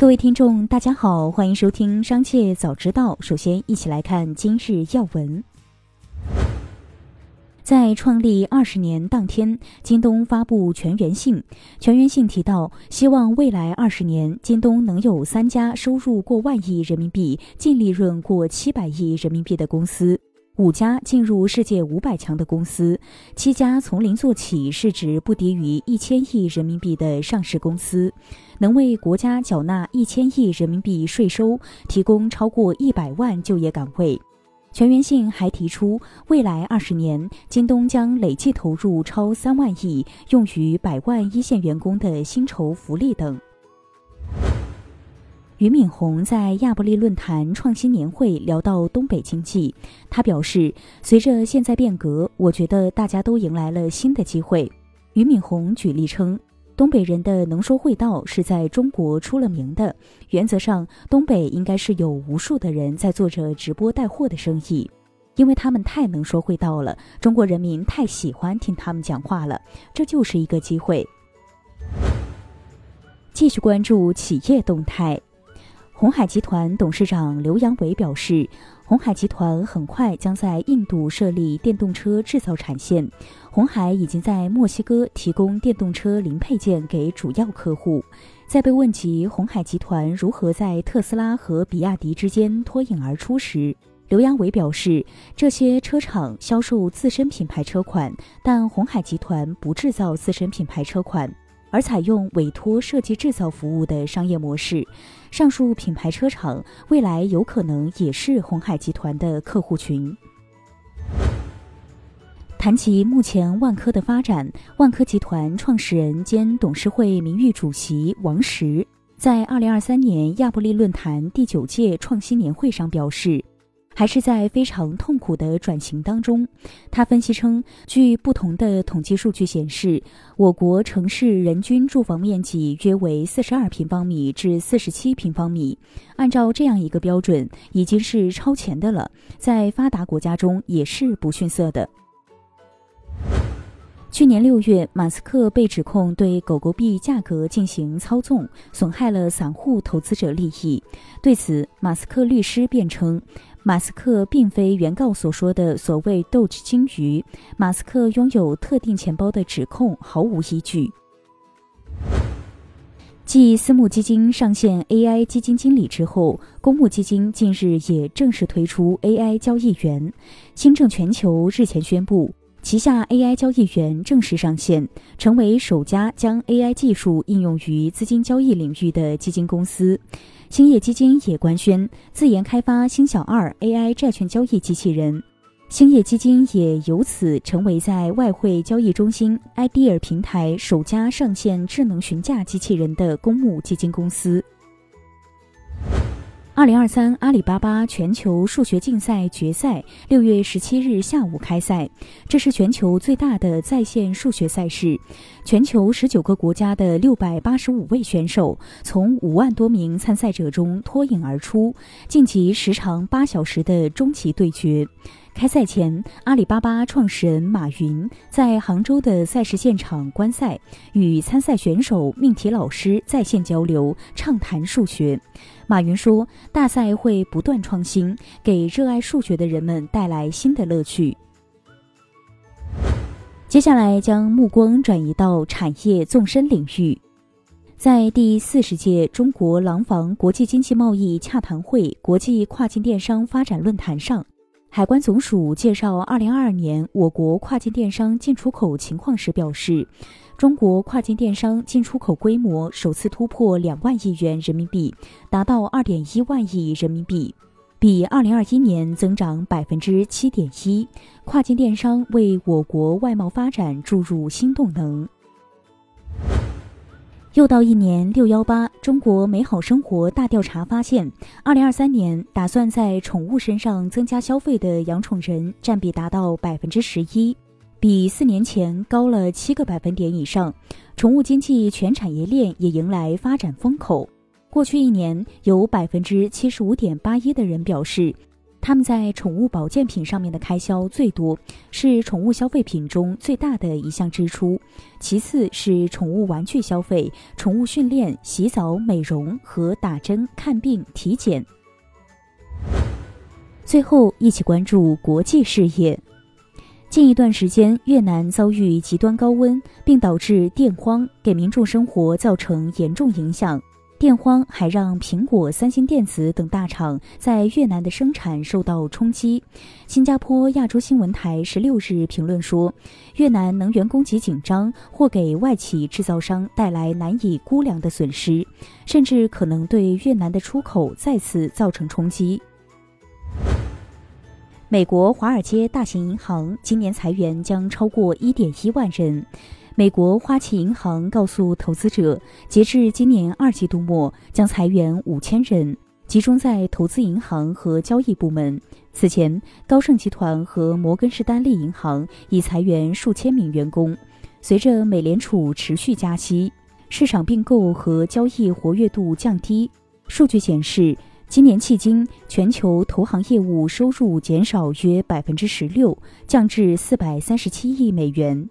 各位听众，大家好，欢迎收听《商界早知道》。首先，一起来看今日要闻。在创立二十年当天，京东发布全员信。全员信提到，希望未来二十年，京东能有三家收入过万亿人民币、净利润过七百亿人民币的公司，五家进入世界五百强的公司，七家从零做起、市值不低于一千亿人民币的上市公司，能为国家缴纳一千亿人民币税收，提供超过一百万就业岗位。全员信还提出，未来二十年，京东将累计投入超三万亿，用于百万一线员工的薪酬福利等。俞敏洪在亚布力论坛创新年会聊到东北经济，他表示，随着现在变革，我觉得大家都迎来了新的机会。俞敏洪举例称。东北人的能说会道是在中国出了名的。原则上，东北应该是有无数的人在做着直播带货的生意，因为他们太能说会道了，中国人民太喜欢听他们讲话了。这就是一个机会。继续关注企业动态。红海集团董事长刘扬伟表示，红海集团很快将在印度设立电动车制造产线。红海已经在墨西哥提供电动车零配件给主要客户。在被问及红海集团如何在特斯拉和比亚迪之间脱颖而出时，刘扬伟表示，这些车厂销售自身品牌车款，但红海集团不制造自身品牌车款。而采用委托设计制造服务的商业模式，上述品牌车厂未来有可能也是红海集团的客户群。谈及目前万科的发展，万科集团创始人兼董事会名誉主席王石在二零二三年亚布力论坛第九届创新年会上表示。还是在非常痛苦的转型当中。他分析称，据不同的统计数据显示，我国城市人均住房面积约为四十二平方米至四十七平方米，按照这样一个标准，已经是超前的了，在发达国家中也是不逊色的。去年六月，马斯克被指控对狗狗币价格进行操纵，损害了散户投资者利益。对此，马斯克律师辩称。马斯克并非原告所说的所谓“斗鲸鱼”，马斯克拥有特定钱包的指控毫无依据。继私募基金上线 AI 基金经理之后，公募基金近日也正式推出 AI 交易员。新政全球日前宣布，旗下 AI 交易员正式上线，成为首家将 AI 技术应用于资金交易领域的基金公司。兴业基金也官宣自研开发“星小二 ”AI 债券交易机器人，兴业基金也由此成为在外汇交易中心 idea 平台首家上线智能询价机器人的公募基金公司。二零二三阿里巴巴全球数学竞赛决赛六月十七日下午开赛，这是全球最大的在线数学赛事。全球十九个国家的六百八十五位选手从五万多名参赛者中脱颖而出，晋级时长八小时的终极对决。开赛前，阿里巴巴创始人马云在杭州的赛事现场观赛，与参赛选手、命题老师在线交流，畅谈数学。马云说：“大赛会不断创新，给热爱数学的人们带来新的乐趣。”接下来将目光转移到产业纵深领域，在第四十届中国廊坊国际经济贸易洽谈会国际跨境电商发展论坛上。海关总署介绍二零二二年我国跨境电商进出口情况时表示，中国跨境电商进出口规模首次突破两万亿元人民币，达到二点一万亿人民币，比二零二一年增长百分之七点一。跨境电商为我国外贸发展注入新动能。又到一年六幺八，中国美好生活大调查发现，二零二三年打算在宠物身上增加消费的养宠人占比达到百分之十一，比四年前高了七个百分点以上。宠物经济全产业链也迎来发展风口。过去一年，有百分之七十五点八一的人表示，他们在宠物保健品上面的开销最多，是宠物消费品中最大的一项支出。其次是宠物玩具消费、宠物训练、洗澡、美容和打针、看病、体检。最后，一起关注国际事业。近一段时间，越南遭遇极端高温，并导致电荒，给民众生活造成严重影响。电荒还让苹果、三星电子等大厂在越南的生产受到冲击。新加坡亚洲新闻台十六日评论说，越南能源供给紧张，或给外企制造商带来难以估量的损失，甚至可能对越南的出口再次造成冲击。美国华尔街大型银行今年裁员将超过一点一万人。美国花旗银行告诉投资者，截至今年二季度末，将裁员五千人，集中在投资银行和交易部门。此前，高盛集团和摩根士丹利银行已裁员数千名员工。随着美联储持续加息，市场并购和交易活跃度降低。数据显示，今年迄今，全球投行业务收入减少约百分之十六，降至四百三十七亿美元。